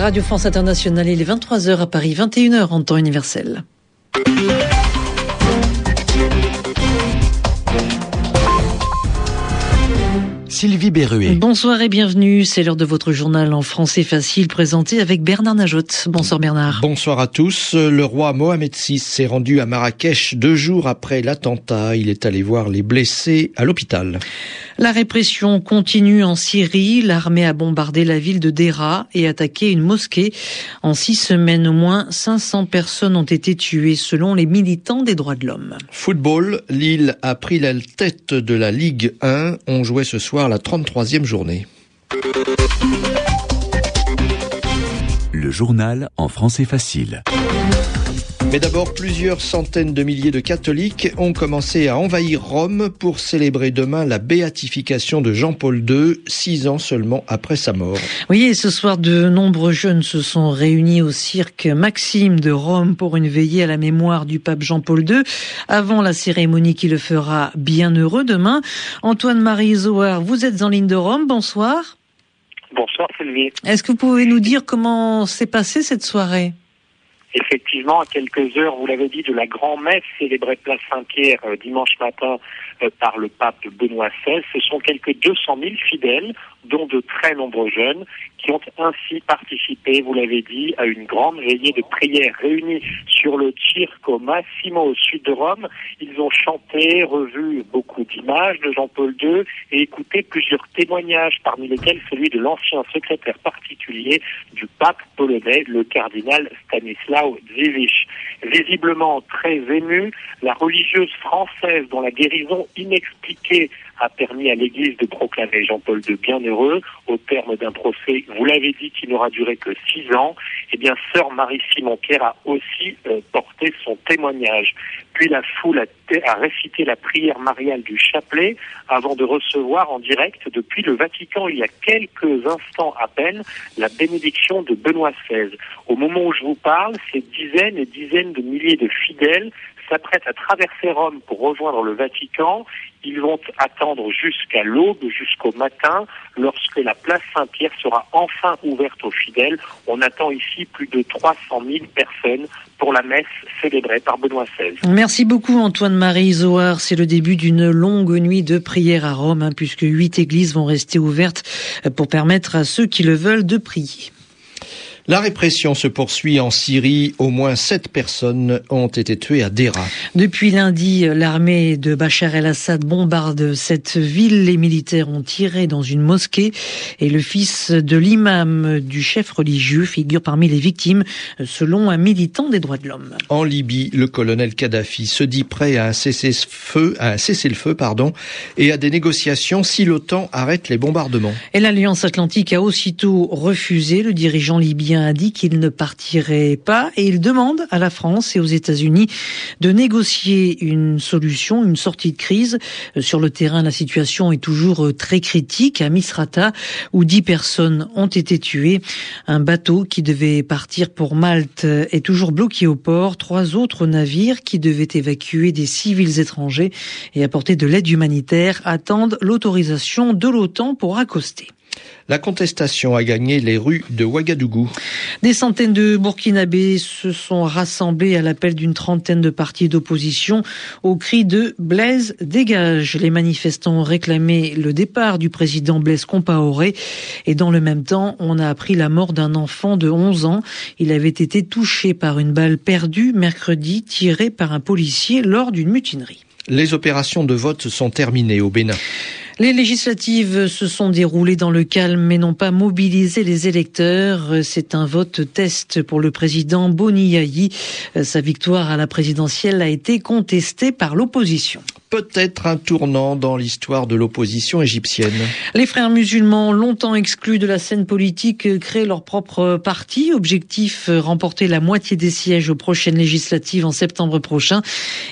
Radio France Internationale, il est 23h à Paris, 21h en temps universel. Sylvie Berruet. Bonsoir et bienvenue. C'est l'heure de votre journal en français facile présenté avec Bernard Najot. Bonsoir Bernard. Bonsoir à tous. Le roi Mohamed VI s'est rendu à Marrakech deux jours après l'attentat. Il est allé voir les blessés à l'hôpital. La répression continue en Syrie. L'armée a bombardé la ville de Dera et attaqué une mosquée. En six semaines, au moins 500 personnes ont été tuées selon les militants des droits de l'homme. Football, Lille a pris la tête de la Ligue 1. On jouait ce soir la 33e journée. Le journal en français facile. Mais d'abord, plusieurs centaines de milliers de catholiques ont commencé à envahir Rome pour célébrer demain la béatification de Jean-Paul II, six ans seulement après sa mort. Oui, et ce soir, de nombreux jeunes se sont réunis au cirque Maxime de Rome pour une veillée à la mémoire du pape Jean-Paul II, avant la cérémonie qui le fera bien heureux demain. Antoine-Marie Zohar, vous êtes en ligne de Rome, bonsoir. Bonsoir Sylvie. Est-ce que vous pouvez nous dire comment s'est passée cette soirée? Effectivement, à quelques heures, vous l'avez dit, de la grand-messe célébrée place Saint-Pierre euh, dimanche matin par le pape Benoît XVI, ce sont quelques 200 000 fidèles, dont de très nombreux jeunes, qui ont ainsi participé, vous l'avez dit, à une grande veillée de prière réunie sur le Circo Massimo au sud de Rome. Ils ont chanté, revu beaucoup d'images de Jean-Paul II et écouté plusieurs témoignages, parmi lesquels celui de l'ancien secrétaire particulier du pape polonais, le cardinal Stanislas Visiblement très émue, la religieuse française dont la guérison inexpliquée a permis à l'Église de proclamer Jean-Paul de bienheureux au terme d'un procès, vous l'avez dit, qui n'aura duré que six ans, eh bien, sœur Marie-Simon-Pierre a aussi euh, porté son témoignage. Puis la foule a, a, récité la prière mariale du chapelet avant de recevoir en direct depuis le Vatican, il y a quelques instants à peine, la bénédiction de Benoît XVI. Au moment où je vous parle, ces dizaines et dizaines de milliers de fidèles s'apprêtent à traverser Rome pour rejoindre le Vatican. Ils vont attendre jusqu'à l'aube, jusqu'au matin, lorsque la place Saint-Pierre sera enfin ouverte aux fidèles. On attend ici plus de 300 000 personnes pour la messe célébrée par Benoît XVI. Merci beaucoup Antoine-Marie Zohar. C'est le début d'une longue nuit de prière à Rome, hein, puisque huit églises vont rester ouvertes pour permettre à ceux qui le veulent de prier. La répression se poursuit en Syrie. Au moins sept personnes ont été tuées à Dera. Depuis lundi, l'armée de Bachar el-Assad bombarde cette ville. Les militaires ont tiré dans une mosquée et le fils de l'imam du chef religieux figure parmi les victimes, selon un militant des droits de l'homme. En Libye, le colonel Kadhafi se dit prêt à un cessez-le-feu, à un cessez-le-feu, pardon, et à des négociations si l'OTAN arrête les bombardements. Et l'Alliance Atlantique a aussitôt refusé. Le dirigeant libyen a dit qu'il ne partirait pas et il demande à la France et aux États-Unis de négocier une solution, une sortie de crise. Sur le terrain, la situation est toujours très critique. À Misrata, où dix personnes ont été tuées, un bateau qui devait partir pour Malte est toujours bloqué au port. Trois autres navires qui devaient évacuer des civils étrangers et apporter de l'aide humanitaire attendent l'autorisation de l'OTAN pour accoster. La contestation a gagné les rues de Ouagadougou. Des centaines de Burkinabés se sont rassemblés à l'appel d'une trentaine de partis d'opposition au cri de Blaise dégage. Les manifestants ont réclamé le départ du président Blaise Compaoré et dans le même temps, on a appris la mort d'un enfant de 11 ans. Il avait été touché par une balle perdue mercredi tirée par un policier lors d'une mutinerie. Les opérations de vote sont terminées au Bénin. Les législatives se sont déroulées dans le calme mais n'ont pas mobilisé les électeurs. C'est un vote test pour le président Boni Yayi. Sa victoire à la présidentielle a été contestée par l'opposition peut-être un tournant dans l'histoire de l'opposition égyptienne. Les frères musulmans, longtemps exclus de la scène politique, créent leur propre parti. Objectif, remporter la moitié des sièges aux prochaines législatives en septembre prochain.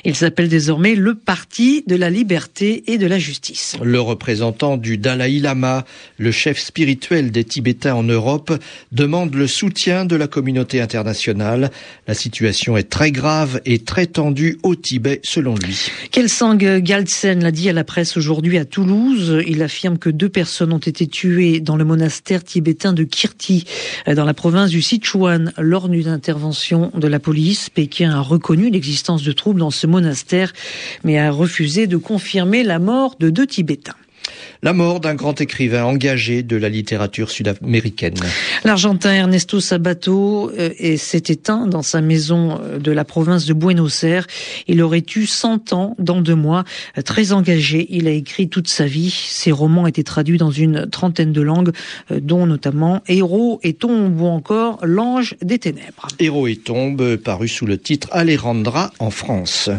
Il s'appelle désormais le Parti de la liberté et de la justice. Le représentant du Dalai Lama, le chef spirituel des Tibétains en Europe, demande le soutien de la communauté internationale. La situation est très grave et très tendue au Tibet, selon lui. Quelle Galtsen l'a dit à la presse aujourd'hui à Toulouse. Il affirme que deux personnes ont été tuées dans le monastère tibétain de Kirti, dans la province du Sichuan, lors d'une intervention de la police. Pékin a reconnu l'existence de troubles dans ce monastère, mais a refusé de confirmer la mort de deux Tibétains. La mort d'un grand écrivain engagé de la littérature sud-américaine. L'Argentin Ernesto Sabato euh, s'est éteint dans sa maison euh, de la province de Buenos Aires. Il aurait eu 100 ans dans deux mois. Euh, très engagé, il a écrit toute sa vie. Ses romans étaient traduits dans une trentaine de langues, dont notamment Héros et Tombe ou encore L'Ange des Ténèbres. Héros et Tombe, paru sous le titre Alejandra en France.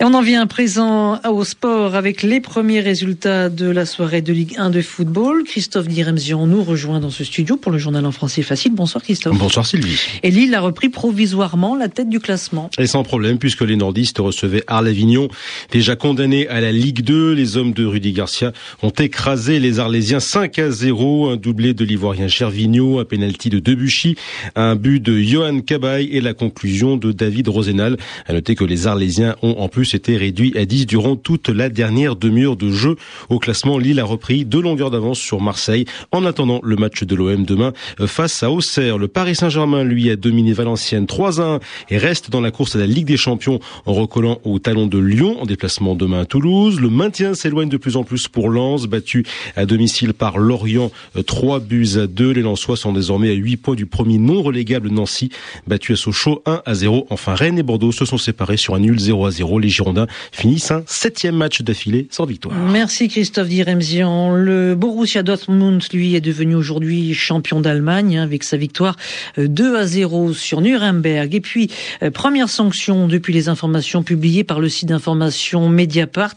Et on en vient à présent au sport avec les premiers résultats de la soirée de Ligue 1 de football. Christophe Diremzian nous rejoint dans ce studio pour le journal en français facile. Bonsoir Christophe. Bonsoir Sylvie. Et Lille a repris provisoirement la tête du classement. Et sans problème puisque les nordistes recevaient Arles-Avignon. Déjà condamnés à la Ligue 2, les hommes de Rudy Garcia ont écrasé les Arlésiens 5 à 0. Un doublé de l'Ivoirien Gervinho, un penalty de Debuchy, un but de Johan Cabaye et la conclusion de David Rosenal. À noter que les Arlésiens ont en plus été réduits à 10 durant toute la dernière demi-heure de jeu. Au classement, Lille a repris deux longueurs d'avance sur Marseille en attendant le match de l'OM demain euh, face à Auxerre. Le Paris Saint-Germain, lui, a dominé Valenciennes 3 1 et reste dans la course à la Ligue des Champions en recollant au talon de Lyon en déplacement demain à Toulouse. Le maintien s'éloigne de plus en plus pour Lens, battu à domicile par Lorient 3 euh, buts à 2. Les Lensois sont désormais à 8 points du premier non relégable Nancy, battu à Sochaux 1 à 0. Enfin, Rennes et Bordeaux se sont séparés sur un nul 0 à 0. Les Girondins finissent un septième match d'affilée sans victoire. Merci Christophe Diremzian. Le Borussia Dortmund, lui, est devenu aujourd'hui champion d'Allemagne hein, avec sa victoire 2 euh, à 0 sur Nuremberg. Et puis, euh, première sanction depuis les informations publiées par le site d'information Mediapart.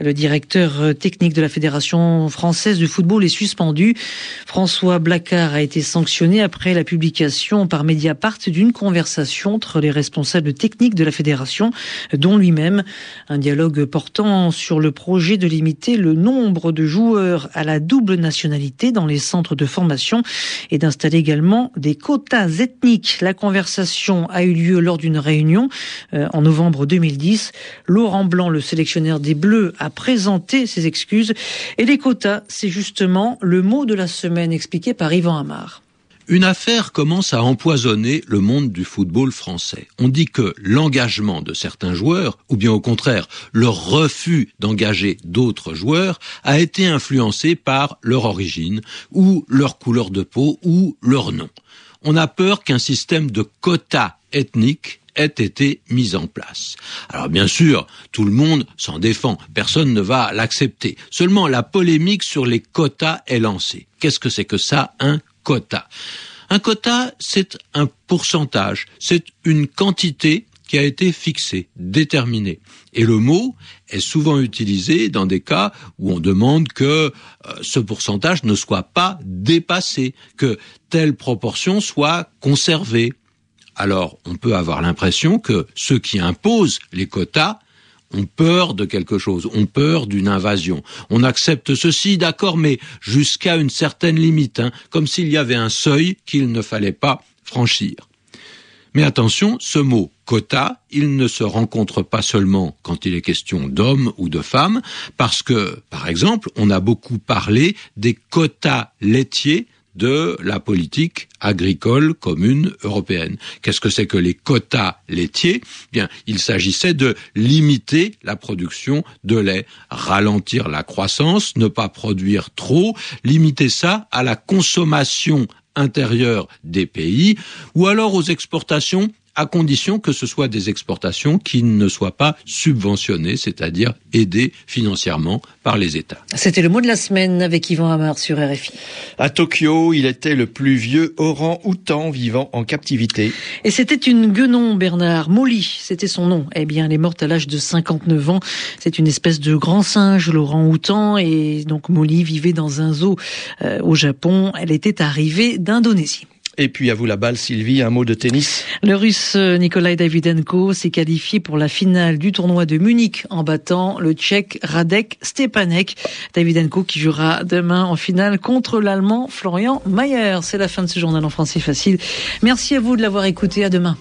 Le directeur euh, technique de la Fédération française de football est suspendu. François Blacard a été sanctionné après la publication par Mediapart d'une conversation entre les responsables techniques de la fédération, dont lui-même. Un dialogue portant sur le projet de limiter le nombre de joueurs à la double nationalité dans les centres de formation et d'installer également des quotas ethniques. La conversation a eu lieu lors d'une réunion euh, en novembre 2010. Laurent Blanc, le sélectionneur des Bleus, a présenté ses excuses et les quotas, c'est justement le mot de la semaine expliqué par Yvan Amar. Une affaire commence à empoisonner le monde du football français. On dit que l'engagement de certains joueurs, ou bien au contraire, leur refus d'engager d'autres joueurs, a été influencé par leur origine, ou leur couleur de peau, ou leur nom. On a peur qu'un système de quotas ethniques ait été mis en place. Alors bien sûr, tout le monde s'en défend, personne ne va l'accepter. Seulement la polémique sur les quotas est lancée. Qu'est-ce que c'est que ça, un Un quota, c'est un pourcentage, c'est une quantité qui a été fixée, déterminée. Et le mot est souvent utilisé dans des cas où on demande que euh, ce pourcentage ne soit pas dépassé, que telle proportion soit conservée. Alors, on peut avoir l'impression que ceux qui imposent les quotas ont peur de quelque chose, ont peur d'une invasion. On accepte ceci, d'accord, mais jusqu'à une certaine limite, hein, comme s'il y avait un seuil qu'il ne fallait pas franchir. Mais attention, ce mot quota, il ne se rencontre pas seulement quand il est question d'hommes ou de femmes, parce que, par exemple, on a beaucoup parlé des quotas laitiers de la politique agricole commune européenne. Qu'est-ce que c'est que les quotas laitiers? Bien, il s'agissait de limiter la production de lait, ralentir la croissance, ne pas produire trop, limiter ça à la consommation intérieure des pays ou alors aux exportations à condition que ce soit des exportations qui ne soient pas subventionnées, c'est-à-dire aidées financièrement par les États. C'était le mot de la semaine avec Yvan Hamar sur RFI. À Tokyo, il était le plus vieux orang-outan vivant en captivité. Et c'était une guenon, Bernard. Molly, c'était son nom. Eh bien, elle est morte à l'âge de 59 ans. C'est une espèce de grand singe, l'orang-outan. Et donc, Molly vivait dans un zoo euh, au Japon. Elle était arrivée d'Indonésie. Et puis à vous la balle, Sylvie, un mot de tennis. Le russe Nikolai Davidenko s'est qualifié pour la finale du tournoi de Munich en battant le tchèque Radek Stepanek. Davidenko qui jouera demain en finale contre l'allemand Florian Mayer. C'est la fin de ce journal en français facile. Merci à vous de l'avoir écouté. À demain.